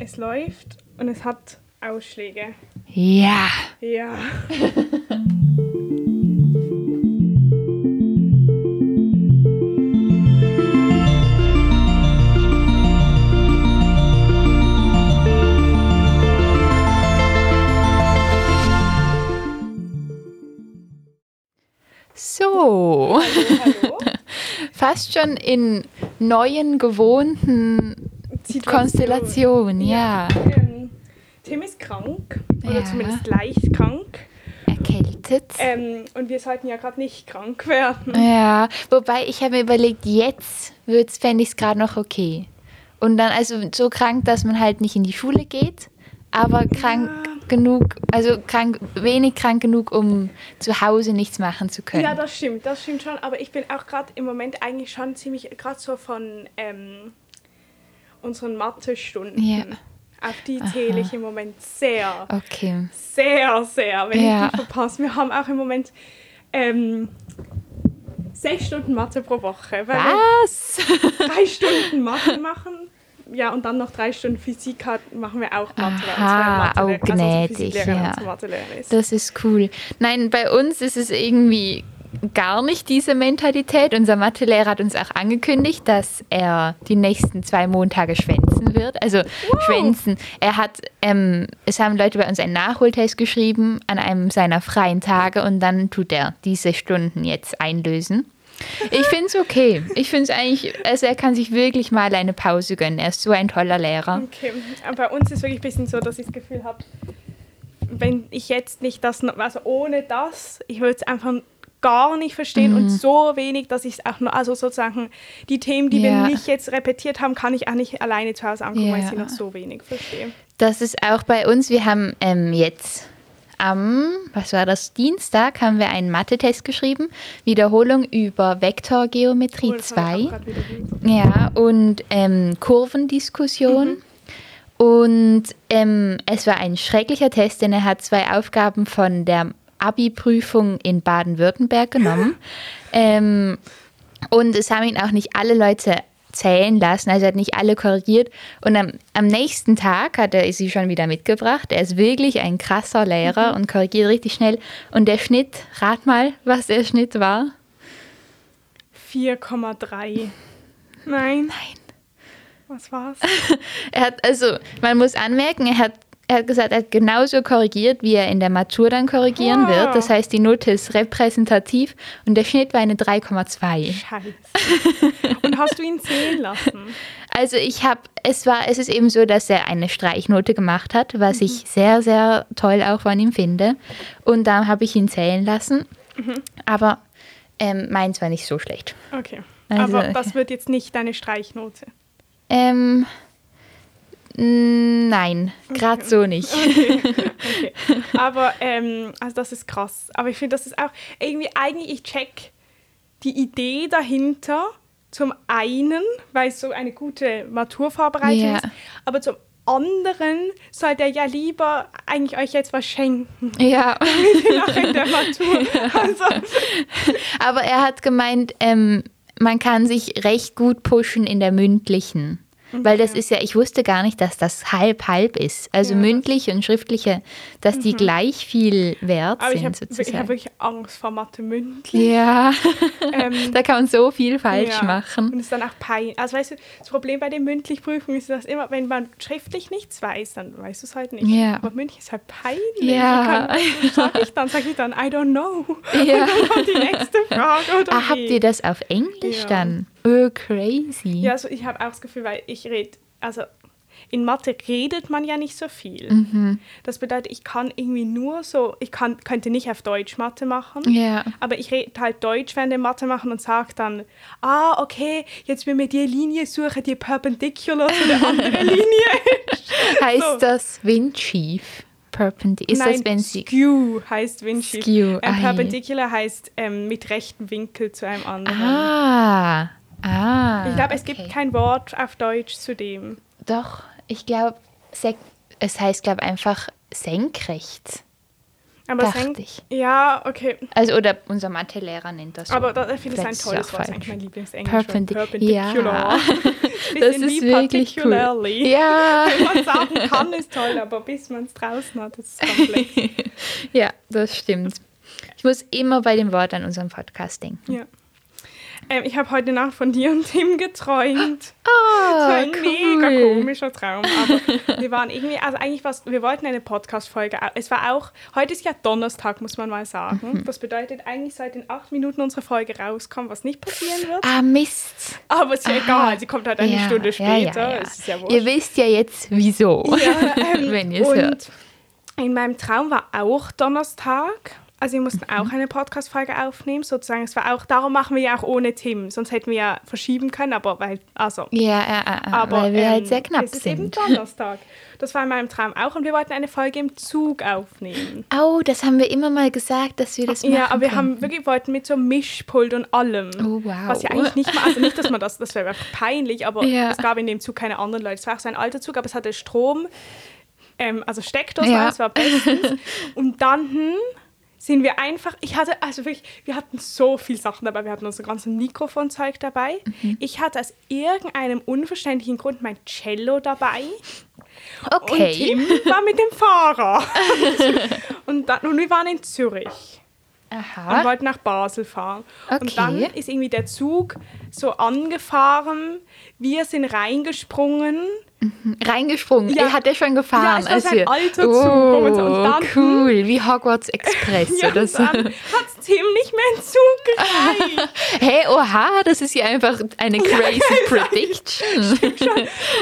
Es läuft und es hat Ausschläge. Ja. Ja. So. Hallo. Fast schon in neuen, gewohnten Situation. Konstellationen, ja. Ähm, Tim ist krank. Oder Ja. zumindest leicht krank. Erkältet. Ähm, und wir sollten ja gerade nicht krank werden. Ja, wobei ich habe mir überlegt, jetzt fände ich es gerade noch okay. Und dann also so krank, dass man halt nicht in die Schule geht, aber krank genug, also krank, wenig krank genug, um zu Hause nichts machen zu können. Ja, das stimmt, das stimmt schon. Aber ich bin auch gerade im Moment eigentlich schon ziemlich, gerade so von ähm, unseren Mathestunden. Ja. Auf die zähle ich im Moment sehr, okay. sehr, sehr, wenn Ja. ich die verpasse. Wir haben auch im Moment ähm, sechs Stunden Mathe pro Woche. Was? drei Stunden Mathe machen. Ja, und dann noch drei Stunden Physik hat, machen wir auch Mathe. unsere oh, also gnädig, Physiklehrerin ja. Das ist cool. Nein, bei uns ist es irgendwie gar nicht diese Mentalität. Unser Mathelehrer hat uns auch angekündigt, dass er die nächsten zwei Montage schwänzen wird. Also schwänzen. Er hat, ähm, es haben Leute bei uns einen Nachholtest geschrieben an einem seiner freien Tage und dann tut er diese Stunden jetzt einlösen. Ich finde es okay. Ich finde es eigentlich, also er kann sich wirklich mal eine Pause gönnen. Er ist so ein toller Lehrer. Okay, aber bei uns ist es wirklich ein bisschen so, dass ich das Gefühl habe, wenn ich jetzt nicht das, also ohne das, ich würde es einfach gar nicht verstehen Mhm. und so wenig, dass ich es auch nur, also sozusagen die Themen, die wir Ja. nicht jetzt repetiert haben, kann ich auch nicht alleine zu Hause angucken, weil ich Ja. sie noch so wenig verstehe. Das ist auch bei uns. Wir haben ähm, jetzt am, was war das, Dienstag haben wir einen Mathe-Test geschrieben. Wiederholung über Vektorgeometrie ich 2. auch grad wieder geübt. Ja, und ähm, Kurvendiskussion. Und ähm, es war ein schrecklicher Test, denn er hat zwei Aufgaben von der Abi-Prüfung in Baden-Württemberg genommen. ähm, und es haben ihn auch nicht alle Leute zählen lassen, also er hat nicht alle korrigiert. Und am, am nächsten Tag hat er sie schon wieder mitgebracht. Er ist wirklich ein krasser Lehrer und korrigiert richtig schnell. Und der Schnitt, rat mal, was der Schnitt war. 4,3. Nein. Nein. Was war's? Er hat, also, man muss anmerken, er hat, er hat gesagt, er hat genauso korrigiert, wie er in der Matur dann korrigieren Ah. wird. Das heißt, die Note ist repräsentativ und der Schnitt war eine 3,2. Scheiße. Und hast du ihn zählen lassen? Also ich habe, es war, es ist eben so, dass er eine Streichnote gemacht hat, was ich sehr, sehr toll auch von ihm finde. Und da habe ich ihn zählen lassen. Aber ähm, meins war nicht so schlecht. Okay. Also, Aber das wird jetzt nicht deine Streichnote. Ähm, nein, gerade so nicht. Okay. Aber ähm, also das ist krass. Aber ich finde, das ist auch irgendwie eigentlich, ich check die Idee dahinter zum einen, weil es so eine gute Maturvorbereitung Ja. ist, aber zum anderen sollte er ja lieber eigentlich euch jetzt was schenken Ja. nach in der Matur. Also, Aber er hat gemeint, ähm, man kann sich recht gut pushen in der mündlichen. Weil das ist ja, ich wusste gar nicht, dass das halb-halb ist. Also Ja, mündliche und schriftliche, dass die gleich viel wert aber ich sind habe ich sozusagen. hab wirklich Angst vor Mathe mündlich. ja, Ähm, da kann man so viel falsch Ja. machen. Und es ist dann auch peinlich. Also weißt du, das Problem bei den Mündlichprüfungen ist, dass immer, wenn man schriftlich nichts weiß, dann weißt du es halt nicht. Ja. Aber mündlich ist halt peinlich. Ja. Ich kann, sag ich dann, sage ich dann, I don't know. Ja. Und dann kommt die nächste Frage oder Ah, habt wie? ihr das auf Englisch dann? Oh, crazy. Ja, also ich habe auch das Gefühl, weil ich rede, also in Mathe redet man ja nicht so viel. Mhm. Das bedeutet, ich kann irgendwie nur so, ich kann, könnte nicht auf Deutsch Mathe machen. Ja. Aber ich rede halt Deutsch während der Mathe machen und sage dann, ah, okay, jetzt will mir die Linie suchen, die perpendicular zu der anderen Linie ist. Heißt So. das Windschief? Perpendicular. Ist Nein, das, wenn sie. skew heißt Windschief. Skew, Ähm, ah, perpendicular heißt ähm, mit rechtem Winkel zu einem anderen. Ah. Ah. ich glaube, es okay. gibt kein Wort auf Deutsch zu dem. Doch, ich glaube, es heißt, glaube einfach senkrecht. Aber es dachte ich. ja, okay. Also, oder unser Mathelehrer nennt das so. Aber da, ich finde es ein es tolles Wort, das ist falsch. eigentlich mein Lieblingsenglisch. Perpendi- Perpendicular. Ja. Das ist wirklich cool. Ja. Wenn man sagen kann, ist toll, aber bis man es draußen hat, ist es komplex. ja, das stimmt. Ich muss immer bei dem Wort an unseren Podcast denken. ja. Ähm, ich habe heute Nacht von dir und Tim geträumt. Oh, Das war ein mega komischer Traum. Aber wir waren irgendwie, also eigentlich was, wir wollten eine Podcast-Folge. Es war auch, heute ist ja Donnerstag, muss man mal sagen. Mhm. Das bedeutet, eigentlich sollte in acht Minuten unsere Folge rauskommen, was nicht passieren wird. Ah, Mist. Aber ist ja egal, sie kommt halt eine Ja, Stunde später. ja, ja. Es ist ja wurscht. Ihr wisst ja jetzt, wieso. Ähm, wenn ihr es hört. in meinem Traum war auch Donnerstag. Also wir mussten Mhm. auch eine Podcast-Folge aufnehmen, sozusagen. Es war auch, darum machen wir ja auch ohne Tim. Sonst hätten wir ja verschieben können, aber weil, also. Ja, ja, ja, ja, Aber weil wir ähm, halt sehr knapp es ist eben sind. Donnerstag. Das war in meinem Traum auch und wir wollten eine Folge im Zug aufnehmen. Oh, das haben wir immer mal gesagt, dass wir das machen Ja, aber wir können. haben wirklich wollten mit so Mischpult und allem. Oh, wow. Was ja eigentlich nicht mal, also nicht, dass man das, das wäre einfach peinlich, aber Ja. es gab in dem Zug keine anderen Leute. Es war auch so ein alter Zug, aber es hatte Strom, ähm, also Steckdose, Ja. es war bestens. und dann hm, sind wir einfach, ich hatte, also wirklich, wir hatten so viel Sachen dabei, wir hatten unser ganzes Mikrofonzeug dabei. Mhm. Ich hatte aus irgendeinem unverständlichen Grund mein Cello dabei. Und Okay. Tim war mit dem Fahrer. und, dann, und wir waren in Zürich und Aha. wollten nach Basel fahren. Okay. Und dann ist irgendwie der Zug so angefahren. Wir sind reingesprungen. Reingesprungen. Ja. Ihr hat ja schon gefahren. Ja, es war als so ein alter Zug, so- und Oh, dann- cool. Wie Hogwarts Express Ja, oder so. hat Tim nicht mehr in Zug gereicht. Hey, oha, das ist ja einfach eine crazy Prediction.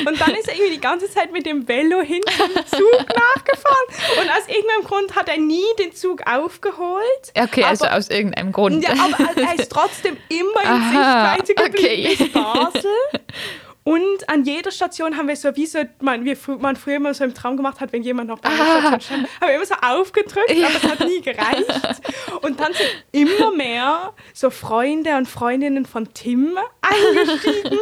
Und dann ist er irgendwie die ganze Zeit mit dem Velo hinter dem Zug nachgefahren. Und aus irgendeinem Grund hat er nie den Zug aufgeholt. Okay, also Aber- aus irgendeinem Grund. Ja, aber er ist trotzdem immer in Aha, Sichtweite geblieben okay. bis Basel. Und an jeder Station haben wir so, wie so, man, wie man früher immer so im Traum gemacht hat, wenn jemand noch bei einer Ah. Station stand, haben wir immer so aufgedrückt, Ja. aber es hat nie gereicht. Und dann sind immer mehr so Freunde und Freundinnen von Tim eingestiegen,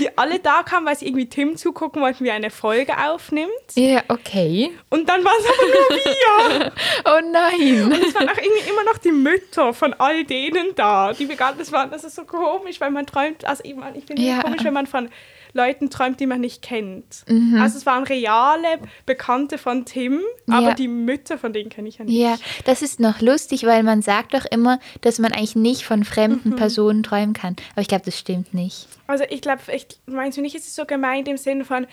die alle da kamen, weil sie irgendwie Tim zugucken wollten, wie er eine Folge aufnimmt. Ja, okay. Und dann waren es aber nur wir. Oh nein. Und es waren auch irgendwie immer noch die Mütter von all denen da, die gar das waren. Das ist so komisch, weil man träumt, also ich, ich finde es Ja. komisch, wenn man von Leuten träumt, die man nicht kennt. Mhm. Also es waren reale Bekannte von Tim, aber Ja. die Mütter von denen kenne ich ja nicht. Ja, das ist noch lustig, weil man sagt doch immer, dass man eigentlich nicht von fremden Mhm. Personen träumen kann. Aber ich glaube, das stimmt nicht. Also ich glaube, echt, meinst du nicht, ist es so gemeint im Sinne von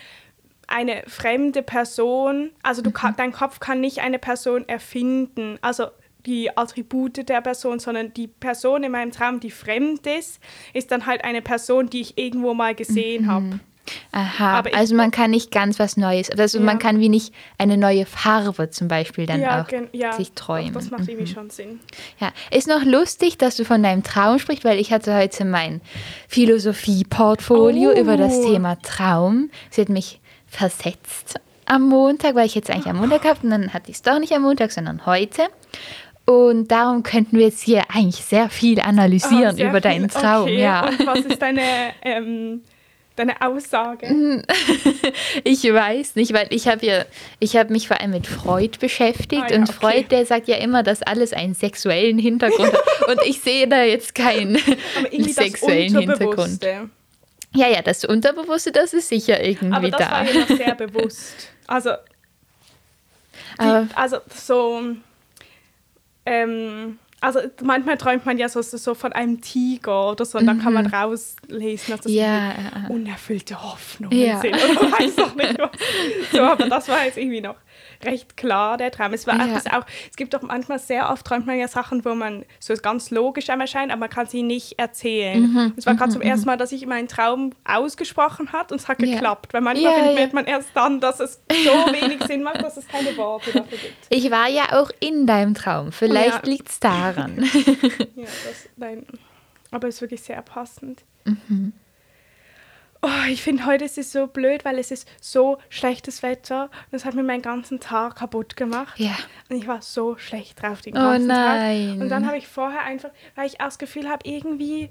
eine fremde Person, also du Mhm. kann, dein Kopf kann nicht eine Person erfinden, also die Attribute der Person, sondern die Person in meinem Traum, die fremd ist, ist dann halt eine Person, die ich irgendwo mal gesehen habe. Aha, Aber also man kann nicht ganz was Neues, also Ja. man kann wie nicht eine neue Farbe zum Beispiel dann Ja, auch ja, sich träumen. Doch, das macht irgendwie schon Sinn. Ja, ist noch lustig, dass du von deinem Traum sprichst, weil ich hatte heute mein Philosophie-Portfolio Oh. über das Thema Traum. Sie hat mich versetzt am Montag, weil ich jetzt eigentlich am Montag gehabt und dann hatte ich es doch nicht am Montag, sondern heute. Und darum könnten wir jetzt hier eigentlich sehr viel analysieren Ah, sehr über deinen viel. Traum. Okay. Ja. Und was ist deine, ähm, deine Aussage? Ich weiß nicht, weil ich habe ja, ich habe mich vor allem mit Freud beschäftigt Ah ja, und okay. Freud, der sagt ja immer, dass alles einen sexuellen Hintergrund hat. Und ich sehe da jetzt keinen sexuellen Hintergrund. Ja, ja, das Unterbewusste, das ist sicher irgendwie Aber das da. war ja sehr bewusst. Also, die, also so, ähm, also manchmal träumt man ja so, so von einem Tiger oder so und dann kann man rauslesen, dass das Mhm. Ja. unerfüllte Hoffnungen Ja. sind oder weiß auch nicht was. So, aber das war jetzt irgendwie noch recht klar, der Traum. Es war Ja. auch, das auch, es gibt doch manchmal sehr oft träumt man ja Sachen, wo man so ganz logisch einem erscheint, aber man kann sie nicht erzählen. Mhm. Es war gerade zum ersten Mal, dass ich meinen Traum ausgesprochen hat und es hat Ja. geklappt. Weil manchmal Ja, findet man erst dann, dass es so wenig Sinn macht, dass es keine Worte dafür gibt. Ich war ja auch in deinem Traum. Vielleicht Ja. liegt es daran. Ja, das, nein. Aber es ist wirklich sehr passend. Mhm. Oh, ich finde, heute ist es so blöd, weil es ist so schlechtes Wetter. Und das hat mir meinen ganzen Tag kaputt gemacht. Ja. Und ich war so schlecht drauf den Oh ganzen nein. Tag. Und dann habe ich vorher einfach, weil ich auch das Gefühl habe, irgendwie,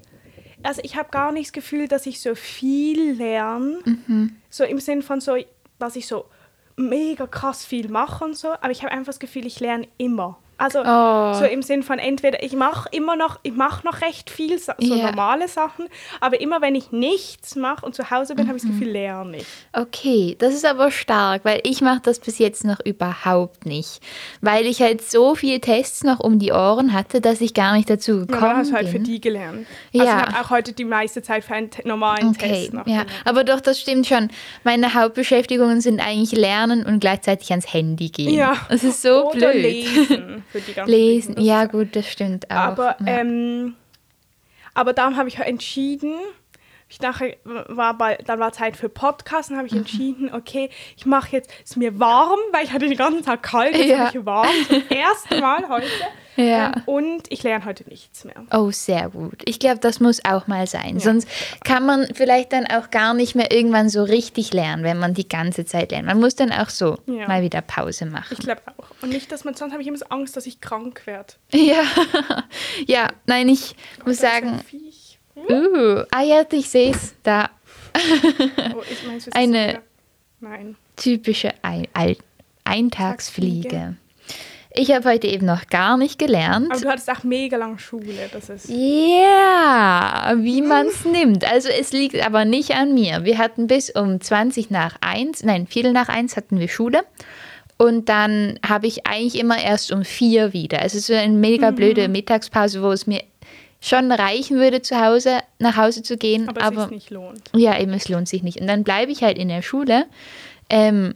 also ich habe gar nicht das Gefühl, dass ich so viel lerne. Mhm. So im Sinn von so, dass ich so mega krass viel mache und so. Aber ich habe einfach das Gefühl, ich lerne immer. Also Oh. so im Sinn von entweder ich mache immer noch, ich mache noch recht viel, so Ja. normale Sachen, aber immer wenn ich nichts mache und zu Hause bin, habe ich das Mhm. Gefühl, lerne ich. Okay, das ist aber stark, weil ich mache das bis jetzt noch überhaupt nicht. Weil ich halt so viele Tests noch um die Ohren hatte, dass ich gar nicht dazu Ja, gekommen dann hast du halt für bin. die gelernt. Also Ja. ich habe auch heute die meiste Zeit für einen normalen Okay, Test noch. ja, gelernt. aber doch, das stimmt schon. Meine Hauptbeschäftigungen sind eigentlich Lernen und gleichzeitig ans Handy gehen. Ja. Das ist so Oder blöd. lesen für die ganzen Lesen, Dinge, ja gut, das stimmt auch. Aber, ja. ähm, aber darum habe ich entschieden, ich nachher war bei, dann war Zeit für Podcast und habe Mhm. ich entschieden, okay, ich mache jetzt, es ist mir warm, weil ich hatte den ganzen Tag kalt, jetzt Ja. habe ich warm, zum ersten Mal heute. Ja. Und ich lerne heute nichts mehr. Oh, sehr gut. Ich glaube, das muss auch mal sein. Sonst kann man vielleicht dann auch gar nicht mehr irgendwann so richtig lernen, wenn man die ganze Zeit lernt. Man muss dann auch so Ja. mal wieder Pause machen. Ich glaube auch. Und nicht, dass man, sonst habe ich immer so Angst, dass ich krank werde. Ja, ja, nein, ich muss Da ist ein sagen, Viech. Uh, ah ja, ich sehe es da. Oh, ich ist Eine-. Typische Ein Ein Eintagsfliege. Ich habe heute eben noch gar nicht gelernt. Aber du hattest auch mega lang Schule. Das ist. Ja, wie man es nimmt. Also es liegt aber nicht an mir. Wir hatten bis um 20 nach 1, nein, Viertel nach 1 hatten wir Schule. Und dann habe ich eigentlich immer erst um 4 wieder. Es ist so eine mega blöde Mittagspause, wo es mir schon reichen würde, zu Hause nach Hause zu gehen. Aber, aber es sich nicht lohnt. ja, eben, es lohnt sich nicht. Und dann bleibe ich halt in der Schule, ähm,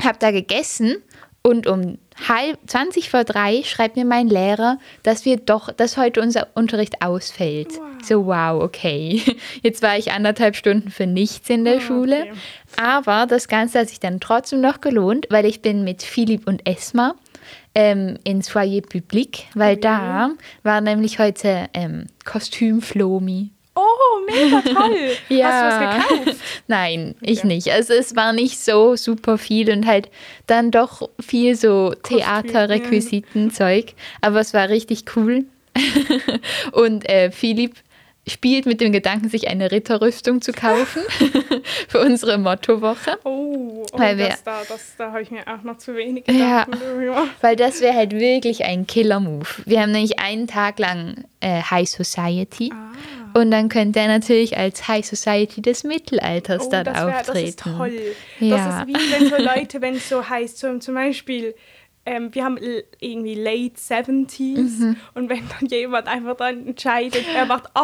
habe da gegessen und um halb 20 vor drei schreibt mir mein Lehrer, dass wir doch, dass heute unser Unterricht ausfällt. Wow. So, wow, okay. Jetzt war ich anderthalb Stunden für nichts in der Ah, Schule. okay. Aber das Ganze hat sich dann trotzdem noch gelohnt, weil ich bin mit Philipp und Esma ähm, ins Foyer Public, weil da war nämlich heute ähm, Kostümflomi. Oh, mega toll. Ja. Hast du was gekauft? Nein, ich Okay. nicht. Also es war nicht so super viel und halt dann doch viel so Theaterrequisiten-Zeug. Aber es war richtig cool. und äh, Philipp spielt mit dem Gedanken, sich eine Ritterrüstung zu kaufen für unsere Mottowoche. Oh, oh Weil wir- das, da, das, da habe ich mir auch noch zu wenig gedacht. Ja. Weil das wäre halt wirklich ein Killer-Move. Wir haben nämlich einen Tag lang äh, High Society. Ah. Und dann könnte er natürlich als High Society des Mittelalters Oh, dann das, wär, das auftreten. ist toll. Ja. Das ist wie wenn so Leute, wenn es so heißt, so zum Beispiel, ähm, wir haben irgendwie late 70s Mhm. und wenn dann jemand einfach dann entscheidet, er macht Ja,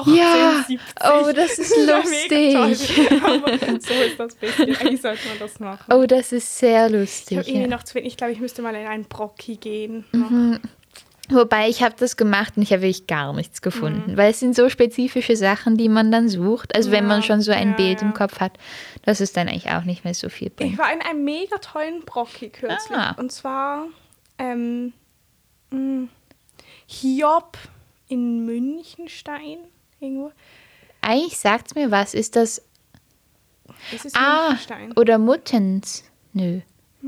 1870. oh, das ist lustig. so ist das bisschen. Eigentlich sollte man das machen. Oh, das ist sehr ich lustig. irgendwie Ja. noch zu wenig. Ich glaube, ich müsste mal in einen Brocki gehen. Mhm. Wobei ich habe das gemacht und ich habe wirklich gar nichts Mhm. gefunden, weil es sind so spezifische Sachen, die man dann sucht. Also wenn man Ja, schon so ein ja, Bild im ja. Kopf hat, dass es dann eigentlich auch nicht mehr so viel Ich bringt. war in einem mega tollen Brocki kürzlich. Ah. Und zwar ähm, mh, Hiob in Münchenstein. Irgendwo. Eigentlich sagt es mir was. Ist das Ist es Ah Münchenstein? oder Muttens? Nö. Ich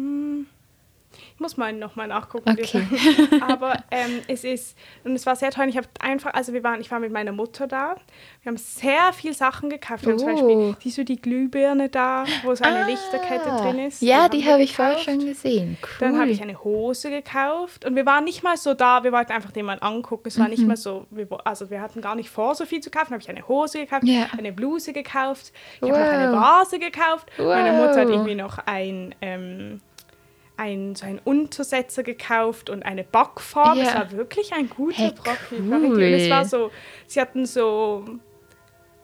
muss mal nochmal nachgucken. Okay. Aber ähm, es ist, und es war sehr toll. Ich habe einfach, also wir waren, ich war mit meiner Mutter da. Wir haben sehr viel Sachen gekauft. Wir haben zum Oh. Beispiel, siehst du die Glühbirne da, wo so eine Lichterkette Ah. drin ist? Ja, Die habe wir ich vorher schon gesehen. Cool. Dann habe ich eine Hose gekauft und wir waren nicht mal so da, wir wollten einfach den mal angucken. Es war Mhm. nicht mal so, wir, also wir hatten gar nicht vor, so viel zu kaufen. Habe ich eine Hose gekauft, Ja. eine Bluse gekauft, ich habe noch eine Wow. Vase gekauft. Meine Mutter hat Wow. irgendwie noch ein, ähm, ein, so einen Untersetzer gekauft und eine Backform. Ja. Es war wirklich ein guter Hey, richtig- Und es cool. war so, sie hatten so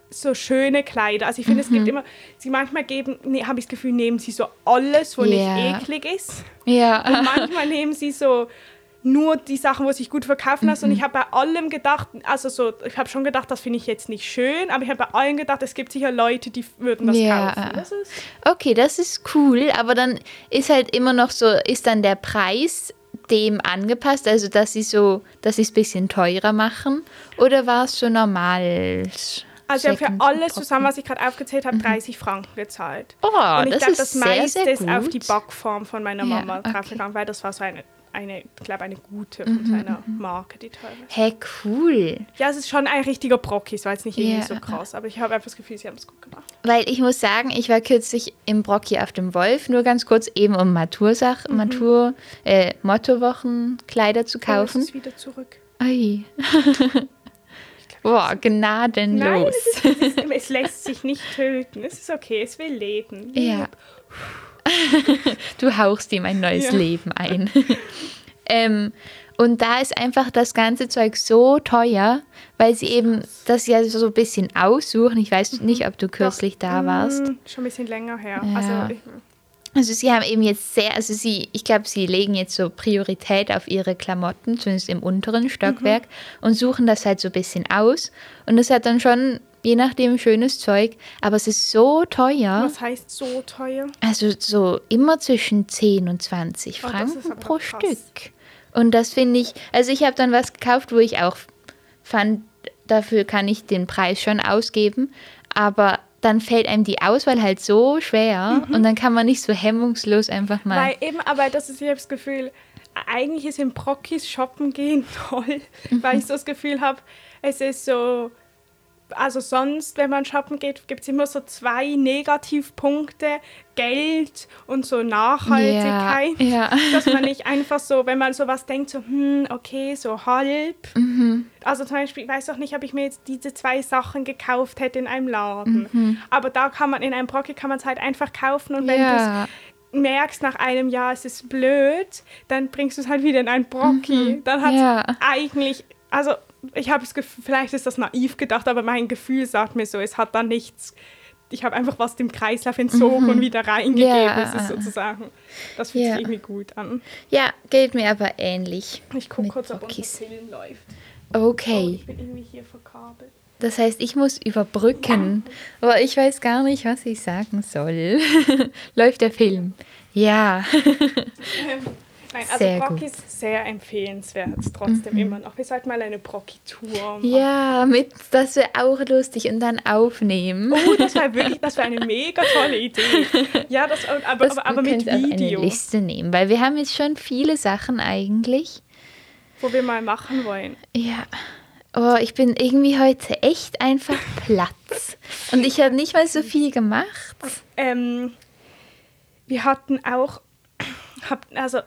so schöne Kleider. Also ich finde, es gibt immer, sie manchmal geben, nee, habe ich das Gefühl, nehmen sie so alles, wo Ja. nicht eklig ist. Ja. Und manchmal nehmen sie so nur die Sachen, wo sich gut verkaufen lassen. Und Mhm. ich habe bei allem gedacht, also so, ich habe schon gedacht, das finde ich jetzt nicht schön, aber ich habe bei allen gedacht, es gibt sicher Leute, die würden das Ja. kaufen. Das Okay, das ist cool, aber dann ist halt immer noch so, ist dann der Preis dem angepasst, also dass sie so, dass sie es ein bisschen teurer machen? Oder war es so normal? also ich habe für alles zusammen, was ich gerade aufgezählt habe, 30 Franken gezahlt. Oh, Und ich das glaube, ist das sehr, meiste sehr ist auf die. Backform von meiner Ja, Mama okay. draufgegangen, weil das war so eine, eine, ich glaube, eine gute von Mhm, seiner Marke, die teure. Hey, cool. Ja, es ist schon ein richtiger Brocky, es war jetzt nicht irgendwie Ja. so krass, aber ich habe einfach das Gefühl, sie haben es gut gemacht. Weil ich muss sagen, ich war kürzlich im Brocki auf dem Wolf, nur ganz kurz eben um Matursach, Matur, äh, Mottowochenkleider zu Oh, kaufen. ist wieder zurück. Ui. Boah, Nein, gnadenlos. es, ist, es, ist, es lässt sich nicht töten. Es ist okay, es will leben. Ja. du hauchst ihm ein neues Ja. Leben ein. ähm, und da ist einfach das ganze Zeug so teuer, weil sie eben das ja so ein bisschen aussuchen. Ich weiß nicht, ob du kürzlich da warst. Mm, schon ein bisschen länger her. Ja. Also, Also sie haben eben jetzt sehr, also sie, ich glaube, sie legen jetzt so Priorität auf ihre Klamotten, zumindest im unteren Stockwerk, und suchen das halt so ein bisschen aus. Und das hat dann schon, je nachdem, schönes Zeug, aber es ist so teuer. was heißt so teuer? Also so immer zwischen 10 und 20 Oh, das Franken pro krass. Stück. Und das finde ich, also ich habe dann was gekauft, wo ich auch fand, dafür kann ich den Preis schon ausgeben, aber dann fällt einem die Auswahl halt so schwer und dann kann man nicht so hemmungslos einfach mal. Mhm. Weil eben, aber das ist, ich habe das Gefühl, eigentlich ist im Brockis shoppen gehen toll, weil ich so das Gefühl habe, es ist so, also sonst, wenn man shoppen geht, gibt es immer so zwei Negativpunkte, Geld und so Nachhaltigkeit. Ja, ja. Dass man nicht einfach so, wenn man sowas denkt, so, hm, okay, so halb. Mhm. Also zum Beispiel, ich weiß auch nicht, ob ich mir jetzt diese zwei Sachen gekauft hätte in einem Laden. Aber da kann man, in einem Brocki kann man es halt einfach kaufen und wenn du es ja. merkst nach einem Jahr, es ist blöd, dann bringst du es halt wieder in ein Brocki. Dann hat Ja. eigentlich, also ich habe das Gefühl, vielleicht ist das naiv gedacht, aber mein Gefühl sagt mir so, es hat dann nichts. Ich habe einfach was dem Kreislauf entzogen und wieder reingegeben. Ja. Es ist sozusagen, das fühlt Ja. sich irgendwie gut an. ja, geht mir aber ähnlich. Ich gucke kurz, ob Brockis. unser Film läuft. Oh, Okay, ich bin irgendwie hier verkabelt. das heißt, ich muss überbrücken. Aber ich weiß gar nicht, was ich sagen soll. Läuft der Film? Ja. Nein, also Sehr Brock gut. Mhm. ist sehr empfehlenswert, trotzdem immer noch. Wir sollten mal eine Brocki-Tour machen. Ja, mit, das wäre auch lustig und dann aufnehmen. Oh, das war wirklich, das war eine mega tolle Idee. Ja, das, aber, Das- aber, aber wir mit Video, eine Liste nehmen, weil wir haben jetzt schon viele Sachen eigentlich. wo wir mal machen wollen. Ja. Oh, ich bin irgendwie heute echt einfach Platz. Und ich habe nicht mal so viel gemacht. Ähm, wir hatten auch, hab, also,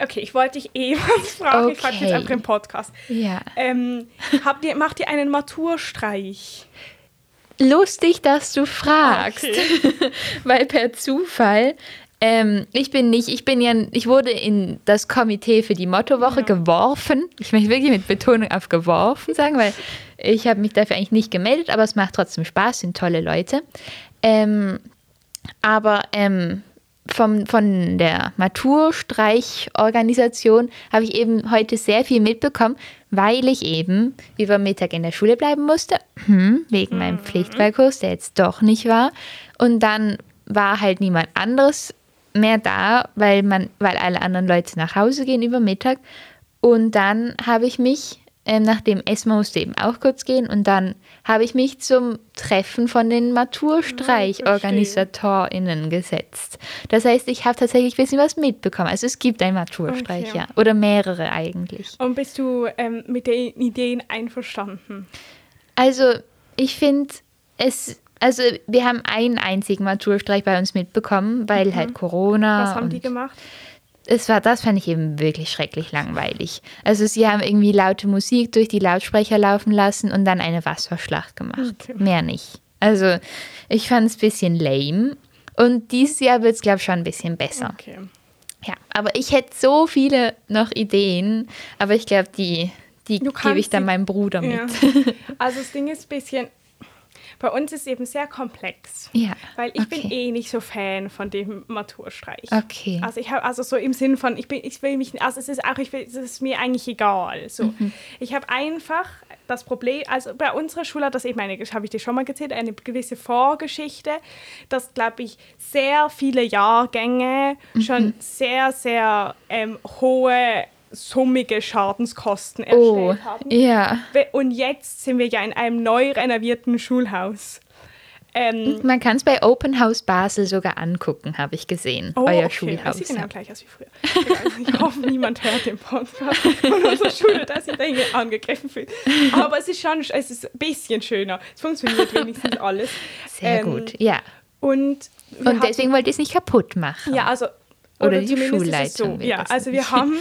okay, ich wollte dich eh was fragen, ich frage Okay. jetzt einfach im Podcast. Ja. Ähm, habt ihr, macht ihr einen Maturstreich? Lustig, dass du fragst. Okay. weil per Zufall, ähm, ich bin nicht, ich bin ja, ich wurde in das Komitee für die Mottowoche geworfen. Ich möchte wirklich mit Betonung auf geworfen sagen, weil ich habe mich dafür eigentlich nicht gemeldet, aber es macht trotzdem Spaß, sind tolle Leute. Ähm, aber ähm, vom, von der Maturstreichorganisation habe ich eben heute sehr viel mitbekommen, weil ich eben über Mittag in der Schule bleiben musste, hm, wegen meinem Pflichtwahlkurs, der jetzt doch nicht war. Und dann war halt niemand anderes mehr da, weil, man, weil alle anderen Leute nach Hause gehen über Mittag. Und dann habe ich mich, ähm, nachdem Esma musste eben auch kurz gehen, und dann habe ich mich zum Treffen von den MaturstreichorganisatorInnen gesetzt. Das heißt, ich habe tatsächlich ein bisschen was mitbekommen. Also es gibt einen Maturstreich, Okay. ja. Oder mehrere eigentlich. Und bist du ähm, mit den Ideen einverstanden? Also ich finde es, also wir haben einen einzigen Maturstreich bei uns mitbekommen, weil halt Corona. Was haben die gemacht? Es war, das fand ich eben wirklich schrecklich langweilig. Also sie haben irgendwie laute Musik durch die Lautsprecher laufen lassen und dann eine Wasserschlacht gemacht. Okay. Mehr nicht. Also ich fand es ein bisschen lame. Und dieses Jahr wird es, glaube ich, schon ein bisschen besser. Okay. Ja, aber ich hätte so viele noch Ideen, aber ich glaube, die, die gebe ich dann meinem Bruder mit. Ja. Also das Ding ist ein bisschen, bei uns ist es eben sehr komplex. Ja, Weil ich bin okay. eh nicht so Fan von dem Maturstreich. Okay. Also ich habe also so im Sinn von ich bin ich will mich also es ist auch ich will, es ist mir eigentlich egal so. Mhm. Ich habe einfach das Problem also bei unserer Schule hat das eben eine habe ich dir schon mal erzählt eine gewisse Vorgeschichte, dass glaube ich sehr viele Jahrgänge Mhm. schon sehr sehr ähm, hohe summige Schadenskosten Oh, erstellt haben. ja. Und jetzt sind wir ja in einem neu renovierten Schulhaus. Ähm, Man kann es bei Open House Basel sogar angucken, habe ich gesehen. Oh, euer okay. Schulhaus. Das sieht genau ja. gleich aus wie früher. Ich hoffe, niemand hört den Podcast von unserer Schule, dass da irgendwie angegriffen fühlt. Aber es ist schon, es ist ein bisschen schöner. Es funktioniert wenigstens alles. Sehr Ähm, gut, ja. Und, Und deswegen wollt ihr es nicht kaputt machen. Ja, also. Oder die ist es Schulleitung So. Ja, also wir haben,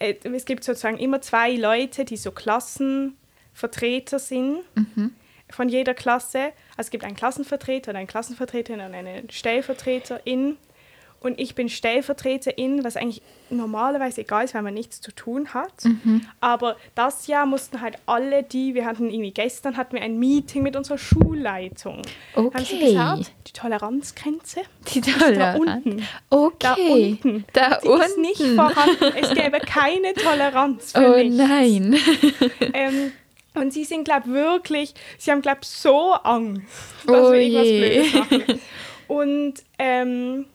es gibt sozusagen immer zwei Leute, die so Klassenvertreter sind Mhm. von jeder Klasse. Also es gibt einen Klassenvertreter und eine Klassenvertreterin und eine Stellvertreterin. Und ich bin Stellvertreterin, was eigentlich normalerweise egal ist, weil man nichts zu tun hat. Mhm. Aber das Jahr mussten halt alle die, wir hatten irgendwie gestern hatten wir ein Meeting mit unserer Schulleitung. Haben sie Okay. gesagt, die Toleranzgrenze Die da Toleranz. unten. Okay. Da unten. Da Die unten. ist nicht vorhanden. Es gäbe keine Toleranz für Oh nichts. nein. Ähm, und sie sind, glaube wirklich, sie haben, glaube so Angst, dass Oh wir irgendwas je. Blödes machen. Und ähm,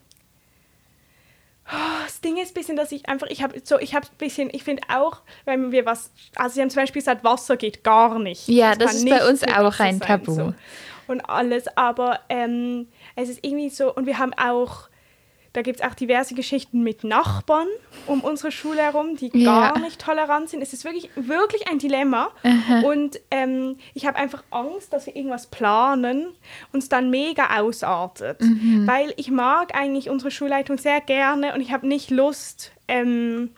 oh, das Ding ist ein bisschen, dass ich einfach, ich habe so, ich habe ein bisschen, ich finde auch, wenn wir was, also sie haben zum Beispiel gesagt, Wasser geht gar nicht. Ja, das kann ist bei uns auch ein sein, Tabu. So. Und alles, aber ähm, es ist irgendwie so, und wir haben auch, da gibt es auch diverse Geschichten mit Nachbarn um unsere Schule herum, die Ja. gar nicht tolerant sind. Es ist wirklich, wirklich ein Dilemma. Und ähm, ich habe einfach Angst, dass wir irgendwas planen und es dann mega ausartet. Mhm. Weil ich mag eigentlich unsere Schulleitung sehr gerne und ich habe nicht Lust, ähm,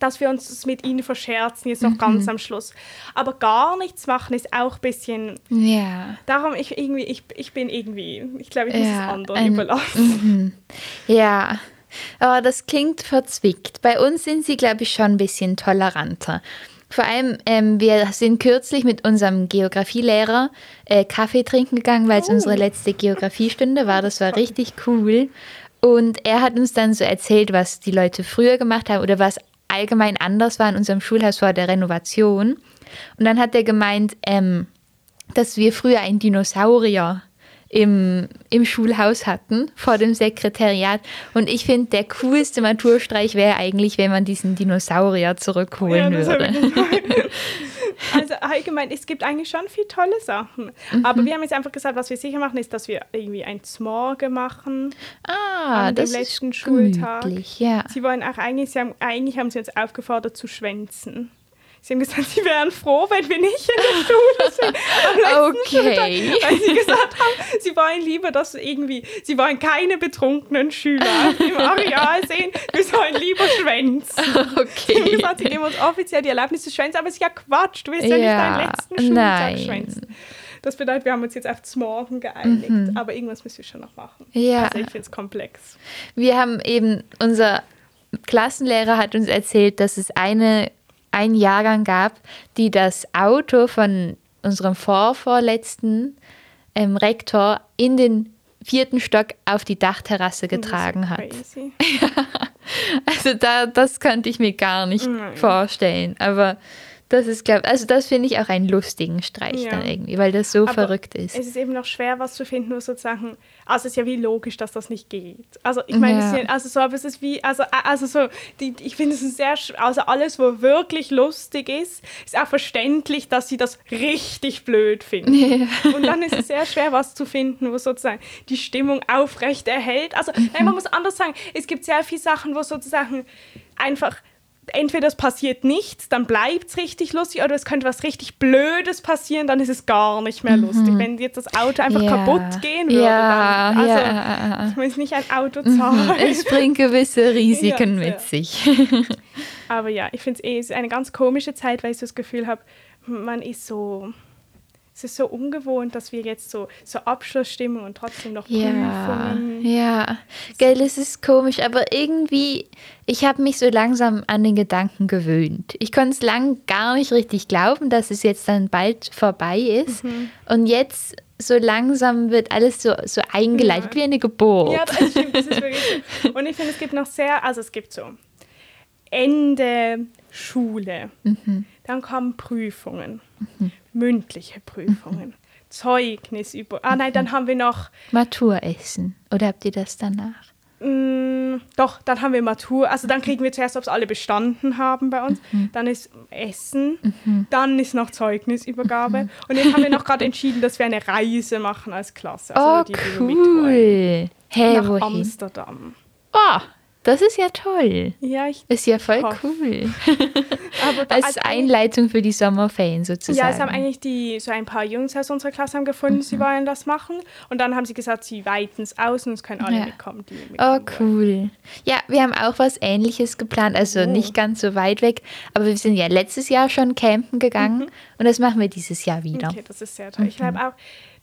dass wir uns das mit ihnen verscherzen, jetzt noch Mhm. ganz am Schluss. Aber gar nichts machen ist auch ein bisschen Ja. Darum, ich, irgendwie, ich, ich bin irgendwie, ich glaube, ich muss Ja, es anderen ein- überlassen. Ja, aber das klingt verzwickt. Bei uns sind sie, glaube ich, schon ein bisschen toleranter. Vor allem, ähm, wir sind kürzlich mit unserem Geografielehrer äh, Kaffee trinken gegangen, weil es Oh. unsere letzte Geografiestunde war. Das war richtig cool. Und er hat uns dann so erzählt, was die Leute früher gemacht haben oder was allgemein anders war in unserem Schulhaus vor der Renovation. Und dann hat er gemeint, ähm, dass wir früher einen Dinosaurier im, im Schulhaus hatten, vor dem Sekretariat. Und ich finde, der coolste Maturstreich wäre eigentlich, wenn man diesen Dinosaurier zurückholen hab würde. Also allgemein, es gibt eigentlich schon viele tolle Sachen. Mhm. Aber wir haben jetzt einfach gesagt, was wir sicher machen, ist, dass wir irgendwie ein Smorge machen. Ah, An dem das letzten ist Schultag. gemütlich, ja. Sie wollen auch eigentlich, sie haben, eigentlich haben sie uns aufgefordert zu schwänzen. Sie haben gesagt, sie wären froh, wenn wir nicht in der Schule sind. Am Okay. Schultag, weil sie gesagt haben, sie wollen lieber, dass irgendwie, sie wollen keine betrunkenen Schüler im Areal sehen, wir sollen lieber schwänzen. Sie haben Okay. gesagt, sie geben uns offiziell die Erlaubnis zu schwänzen, aber es ist ja Quatsch, du willst ja, Ja, nicht deinen letzten Schultag nein. schwänzen. Das bedeutet, wir haben uns jetzt auf Morgen geeinigt, aber irgendwas müssen wir schon noch machen. Mhm. Ja. Also ich finde es komplex. Wir haben eben, unser Klassenlehrer hat uns erzählt, dass es eine, einen Jahrgang gab, die das Auto von unserem vorvorletzten ähm, Rektor in den vierten Stock auf die Dachterrasse getragen hat. Also da, das könnte ich mir gar nicht Nein. vorstellen. Aber das ist, glaube also das finde ich auch einen lustigen Streich Ja. dann irgendwie, weil das so Aber verrückt ist. Es ist eben noch schwer, was zu finden, nur sozusagen, also es ist ja wie logisch, dass das nicht geht. Also ich meine, es Ja. ist ja- also so, aber es ist wie, also, also so, die, ich finde es sehr, also alles, wo wirklich lustig ist, ist auch verständlich, dass sie das richtig blöd finden. Und dann ist es sehr schwer, was zu finden, wo sozusagen die Stimmung aufrecht erhält. Also nein, man muss anders sagen, es gibt sehr viele Sachen, wo sozusagen einfach entweder es passiert nichts, dann bleibt es richtig lustig, oder es könnte was richtig Blödes passieren, dann ist es gar nicht mehr lustig. Wenn jetzt das Auto einfach Mhm. Ja. kaputt gehen würde, Ja, dann, also ja. Mhm. ich muss nicht ein Auto zahlen. Es bringt gewisse Risiken mit sich. Aber ja, ich finde es eh es ist eine ganz komische Zeit, weil ich so das Gefühl habe, man ist so, es ist so ungewohnt, dass wir jetzt so, so Abschlussstimmung und trotzdem noch Ja, Prüfungen. ja. Gell, es ist komisch, aber irgendwie, ich habe mich so langsam an den Gedanken gewöhnt. Ich konnte es lang gar nicht richtig glauben, dass es jetzt dann bald vorbei ist. Mhm. Und jetzt so langsam wird alles so, so eingeleitet, wie eine Geburt. Ja, das stimmt, das ist wirklich so. Und ich finde, es gibt noch sehr, also es gibt so Ende Schule, Mhm. dann kommen Prüfungen, mündliche Prüfungen, Zeugnis über, ah nein, dann haben wir noch Maturessen. Oder habt ihr das danach? Mm, doch, dann haben wir Matur. Also dann kriegen wir zuerst, ob es alle bestanden haben bei uns. Dann ist Essen. Dann ist noch Zeugnisübergabe. Und jetzt haben wir noch gerade entschieden, dass wir eine Reise machen als Klasse. Also Oh, cool. Hey, Nach wohin? Amsterdam. Oh, das ist ja toll. Ja, ich, Ist ja voll Hoff. cool. Als Einleitung für die Sommerferien sozusagen. Ja, es haben eigentlich die, so ein paar Jungs aus unserer Klasse haben gefunden, Mhm. sie wollen das machen. Und dann haben sie gesagt, sie weiten es aus und es können alle Ja. mitkommen, die mitkommen Oh, wollen. cool. Ja, wir haben auch was Ähnliches geplant, also Oh. nicht ganz so weit weg, aber wir sind ja letztes Jahr schon campen gegangen und das machen wir dieses Jahr wieder. Okay, das ist sehr toll. Ich Mhm. glaube auch,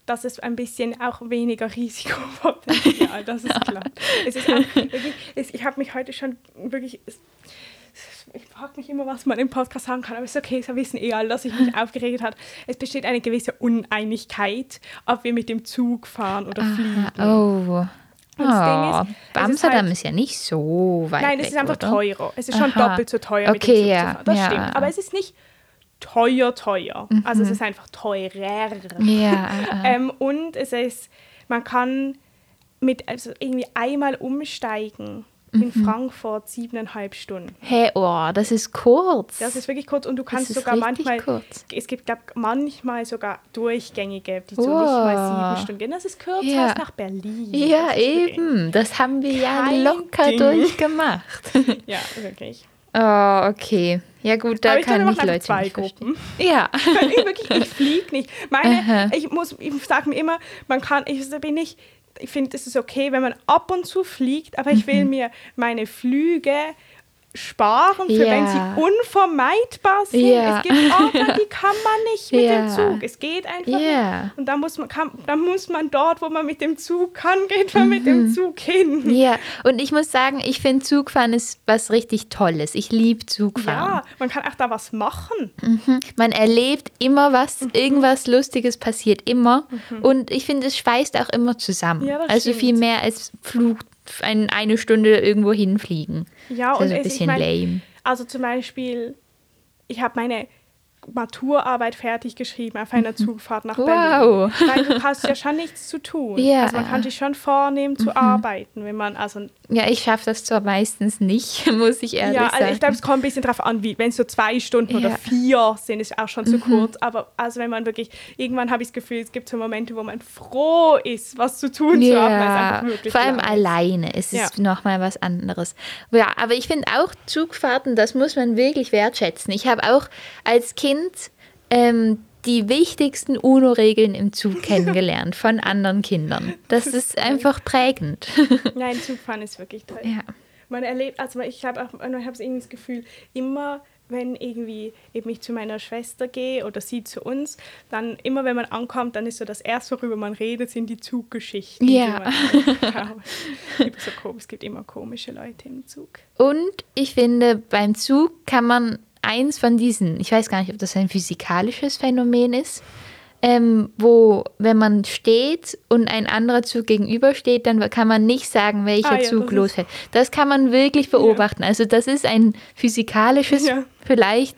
das ist ein bisschen auch weniger Risikopotenzial, das ist klar. Es ist auch es, ich habe mich heute schon wirklich, es, ich frage mich immer, was man im Podcast sagen kann, aber es ist okay, es wissen eh alle, dass ich mich aufgeregt habe. Es besteht eine gewisse Uneinigkeit, ob wir mit dem Zug fahren oder fliegen. Aha, oh. Und Oh, ist, es ist Amsterdam halt- ist ja nicht so weit Nein, weg, es ist einfach oder? teurer. Es ist schon Aha. doppelt so teuer mit dem Okay, Zug ja, zu fahren. Das ja. stimmt. Aber es ist nicht teuer, teuer. Also es ist einfach teurer. Ja, äh, Ähm, und es ist, man kann mit also irgendwie einmal umsteigen in Mhm. Frankfurt siebeneinhalb Stunden. hey, oh, das ist kurz. Das ist wirklich kurz und du kannst sogar manchmal, kurz. es gibt glaub, manchmal sogar Durchgängige, die so nicht mal sieben Stunden gehen. Das ist kürzer Ja. als nach Berlin. ja, Das eben. Das haben wir ja locker Ding. durchgemacht. Ja, wirklich. Oh, okay. Ja gut, da Aber ich kann ich Leute zwei nicht verstehen. Gruppen. Ja. ich, wirklich, ich fliege nicht. Meine, Aha. ich muss, ich sage mir immer, man kann, ich bin nicht, ich finde, es ist okay, wenn man ab und zu fliegt, aber ich will Mhm. mir meine Flüge sparen, für wenn Ja. sie unvermeidbar sind. Ja. Es gibt Orte, die kann man nicht mit Ja. dem Zug. Es geht einfach Ja. nicht. Und da muss man, kann, da muss man dort, wo man mit dem Zug kann, geht man mit dem Zug hin. Ja, und ich muss sagen, ich finde Zugfahren ist was richtig Tolles. Ich liebe Zugfahren. Ja, man kann auch da was machen. Mhm. Man erlebt immer was, Mhm. irgendwas Lustiges passiert immer. Und ich finde, es schweißt auch immer zusammen. Also stimmt. viel mehr als Flug, ein, eine Stunde irgendwo hinfliegen. Ja, Das ist und also ein es, ich bisschen mein, lame. Also zum Beispiel, ich habe meine Maturarbeit fertig geschrieben auf einer Zugfahrt nach Wow. Berlin. Weil du hast ja schon nichts zu tun. Ja. Mhm. Also man kann sich schon vornehmen zu arbeiten, wenn man also Ja, ich schaffe das zwar meistens nicht, muss ich ehrlich ja, also sagen. ich glaube, es kommt ein bisschen drauf an, wie wenn es so zwei Stunden oder Ja. Mhm. vier sind, ist auch schon zu kurz. Aber also wenn man wirklich irgendwann habe ich das Gefühl, es gibt so Momente, wo man froh ist, was zu tun zu haben, es ja, vor allem lang ist. alleine. Es Ja. ist nochmal was anderes. Ja, aber ich finde auch Zugfahrten, das muss man wirklich wertschätzen. Ich habe auch als Kind ähm, die wichtigsten UNO-Regeln im Zug kennengelernt von anderen Kindern. Das ist einfach prägend. Nein, Zugfahren ist wirklich toll. ja. Man erlebt, also ich habe auch, ich habe irgendwie das Gefühl, immer wenn irgendwie eben ich zu meiner Schwester gehe oder sie zu uns, dann immer wenn man ankommt, dann ist so das erste, worüber man redet, sind die Zuggeschichten. Ja. Die so, es gibt immer komische Leute im Zug. Und ich finde, beim Zug kann man eins von diesen, ich weiß gar nicht, ob das ein physikalisches Phänomen ist, ähm, wo, wenn man steht und ein anderer Zug gegenübersteht, dann kann man nicht sagen, welcher Ah ja, Zug das losfährt. Das kann man wirklich beobachten. Also das ist ein physikalisches Ja. vielleicht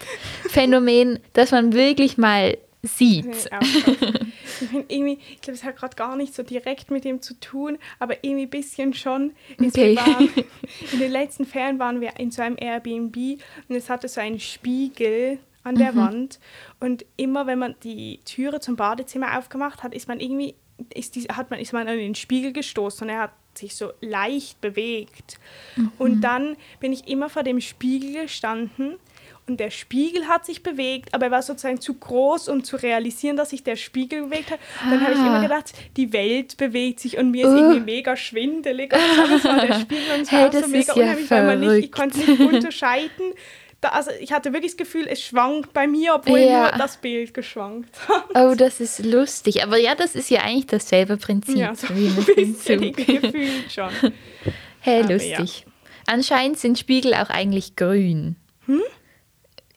Phänomen, das man wirklich mal sieht. Ja. ich finde irgendwie, ich glaube, es hat gerade gar nicht so direkt mit dem zu tun, aber irgendwie ein bisschen schon. Okay. waren, in den letzten Ferien waren wir in so einem Airbnb und es hatte so einen Spiegel an der Mhm. Wand und immer wenn man die Türe zum Badezimmer aufgemacht hat, ist man irgendwie ist, die, hat man, ist man an den Spiegel gestoßen und er hat sich so leicht bewegt. Mhm. Und dann bin ich immer vor dem Spiegel gestanden und der Spiegel hat sich bewegt, aber er war sozusagen zu groß, um zu realisieren, dass sich der Spiegel bewegt hat. Und dann habe ich immer Ah. gedacht, die Welt bewegt sich und mir ist Oh. irgendwie mega schwindelig. Und es war der Spiegel und es Hey, war so mega ist ja unheimlich, weil man nicht, ich konnte nicht unterscheiden. Da, also ich hatte wirklich das Gefühl, es schwankt bei mir, obwohl Ja. nur das Bild geschwankt hat. Oh, das ist lustig. Aber ja, das ist ja eigentlich dasselbe Prinzip Ja, so wie ein bisschen gefühlt schon. Hey, Aber lustig. Anscheinend sind Spiegel auch eigentlich grün. Hm?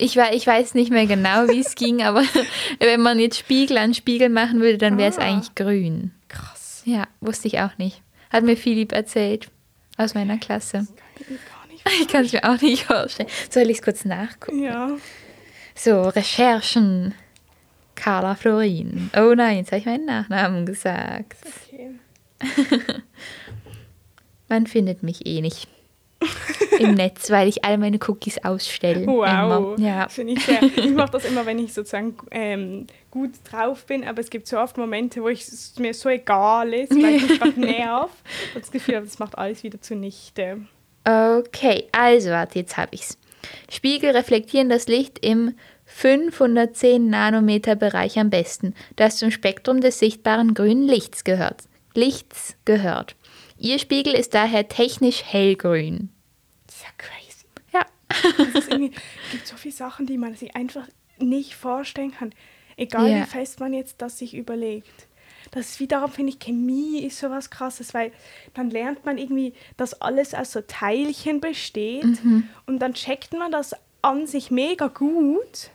Ich, wei- ich weiß nicht mehr genau, wie es ging, aber wenn man jetzt Spiegel an Spiegel machen würde, dann wäre es Ah. eigentlich grün. Krass. Ja, wusste ich auch nicht. Hat mir Philipp erzählt aus meiner Klasse. Ich kann es mir auch nicht vorstellen. Soll ich es kurz nachgucken? Ja. So, Recherchen. Carla Florin. Oh nein, jetzt habe ich meinen Nachnamen gesagt. Okay. Man findet mich eh nicht. im Netz, weil ich all meine Cookies ausstelle. Wow. Ja. finde ich sehr. Ich mache das immer, wenn ich sozusagen ähm, gut drauf bin, aber es gibt so oft Momente, wo ich, es mir so egal ist, weil ich mich gerade nerv. Ich habe das Gefühl, das macht alles wieder zunichte. Okay, also warte, jetzt habe ich's. Spiegel reflektieren das Licht im 510 Nanometer Bereich am besten, das zum Spektrum des sichtbaren grünen Lichts gehört. Lichts gehört. Ihr Spiegel ist daher technisch hellgrün. Das ist ja crazy. Ja. Es gibt so viele Sachen, die man sich einfach nicht vorstellen kann. Egal Ja. wie fest man jetzt das sich überlegt. Das ist wiederum, finde ich, Chemie ist sowas krasses, weil dann lernt man irgendwie, dass alles aus so Teilchen besteht Mhm. und dann checkt man das an sich mega gut,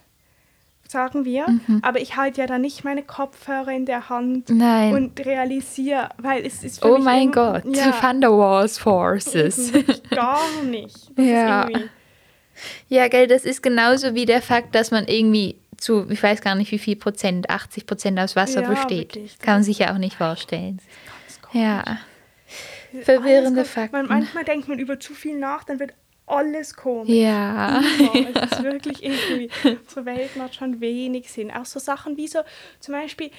sagen wir, Mhm. aber ich halte ja dann nicht meine Kopfhörer in der Hand Nein. und realisiere, weil es ist für oh mein Gott, ja, Thunderwalls Forces. gar nicht. Das Ja. Ja, gell, das ist genauso wie der Fakt, dass man irgendwie zu, ich weiß gar nicht wie viel Prozent, 80 Prozent aus Wasser Ja, besteht. wirklich, Kann man sich ja auch nicht vorstellen. Ja. Verwirrende komisch. Man, Fakten. manchmal denkt man über zu viel nach, dann wird alles komisch. Ja. Immer. Es ist wirklich irgendwie, unsere Welt macht schon wenig Sinn. Auch so Sachen wie so, zum Beispiel,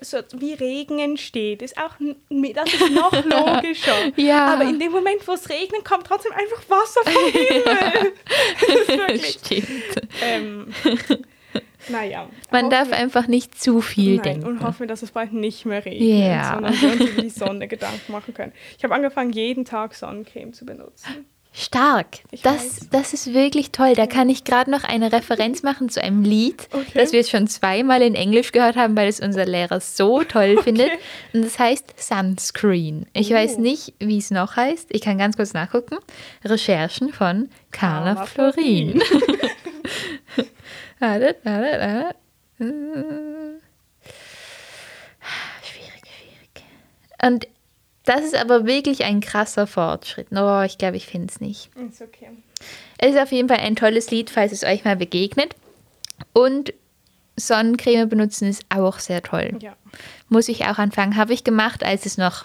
so wie Regen entsteht, ist auch, das ist noch logischer. Ja. Aber in dem Moment, wo es regnet, kommt trotzdem einfach Wasser vom Himmel. das ist wirklich, Stimmt. ähm, naja. Man darf wir- einfach nicht zu viel Nein, denken. und hoffen dass es bald nicht mehr regnet, Ja. sondern wir uns über die Sonne Gedanken machen können. Ich habe angefangen, jeden Tag Sonnencreme zu benutzen. Stark. Ich Das, weiß. das ist wirklich toll. Da kann ich gerade noch eine Referenz machen zu einem Lied, Okay. das wir jetzt schon zweimal in Englisch gehört haben, weil es unser Lehrer so toll findet. Und das heißt Sunscreen. Ich Oh. weiß nicht, wie es noch heißt. Ich kann ganz kurz nachgucken. Recherchen von Carla Carla Florin. Warte. Äh. Schwierig, schwierig. Und das ist aber wirklich ein krasser Fortschritt. Oh, ich glaube, ich finde es nicht. Ist okay. Es ist auf jeden Fall ein tolles Lied, falls es euch mal begegnet. Und Sonnencreme benutzen ist auch sehr toll. Ja. Muss ich auch anfangen. Habe ich gemacht, als es noch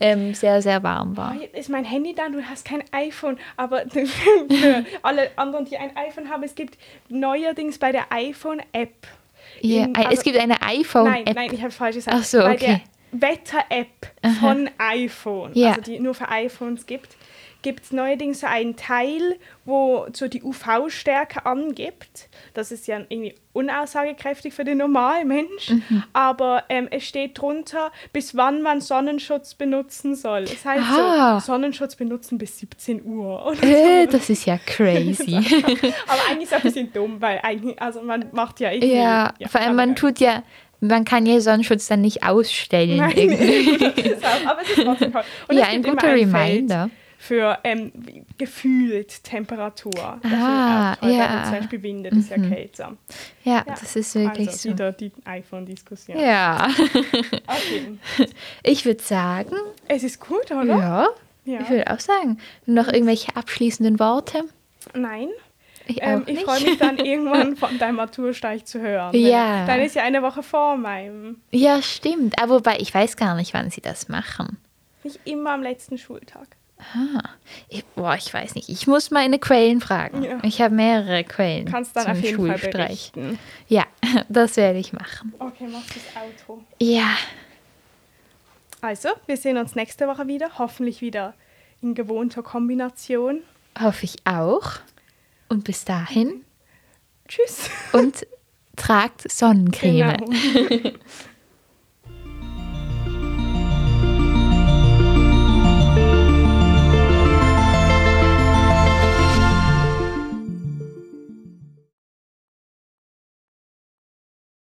ähm, sehr, sehr warm war. Oh, ist mein Handy da, du hast kein iPhone, aber für alle anderen, die ein iPhone haben, es gibt neuerdings bei der iPhone-App. Ja, es also- gibt eine Nein, iPhone-App. nein, ich habe falsch gesagt. Ach so, okay. Wetter-App von iPhone, Ja. also die nur für iPhones gibt, gibt es neuerdings so einen Teil, wo so die UV-Stärke angibt. Das ist ja irgendwie unaussagekräftig für den normalen Mensch, Mhm. aber ähm, es steht drunter, bis wann man Sonnenschutz benutzen soll. Das heißt Ah. so, Sonnenschutz benutzen bis 17 Uhr. Äh, so. das ist ja crazy. aber eigentlich ist es ein bisschen dumm, weil eigentlich, also man macht ja irgendwie... ja, vor allem man tut ja, man kann ja Sonnenschutz dann nicht ausstellen. Nein, irgendwie. das ist auch, aber es ist trotzdem toll. Und Ja, es ein guter ein Reminder. Feld für ähm, gefühlt Temperatur. Das Ah, weil ja. Mhm. Zum Beispiel windet es ja kälter. Ja, Ja, das ist wirklich also so. wieder die iPhone-Diskussion. Ja, Okay. ich würde sagen, Es ist gut, oder? ja, Ja. ich würde auch sagen. Noch irgendwelche abschließenden Worte? Nein. Ich Ähm, ich freue mich dann irgendwann von deinem Matursteig zu hören. Ja. Dann ist ja eine Woche vor meinem. Ja, stimmt. Aber wobei, ich weiß gar nicht, wann sie das machen. Nicht immer am letzten Schultag. Ah, ich, boah, ich weiß nicht. Ich muss meine Quellen fragen. Ja. Ich habe mehrere Quellen Kannst dann zum auf jeden Fall Schulstreich. berichten. Ja, das werde ich machen. Okay, mach das Auto. Ja, Also, wir sehen uns nächste Woche wieder. Hoffentlich wieder in gewohnter Kombination. hoffe ich auch. Und bis dahin Tschüss. und tragt Sonnencreme. Genau.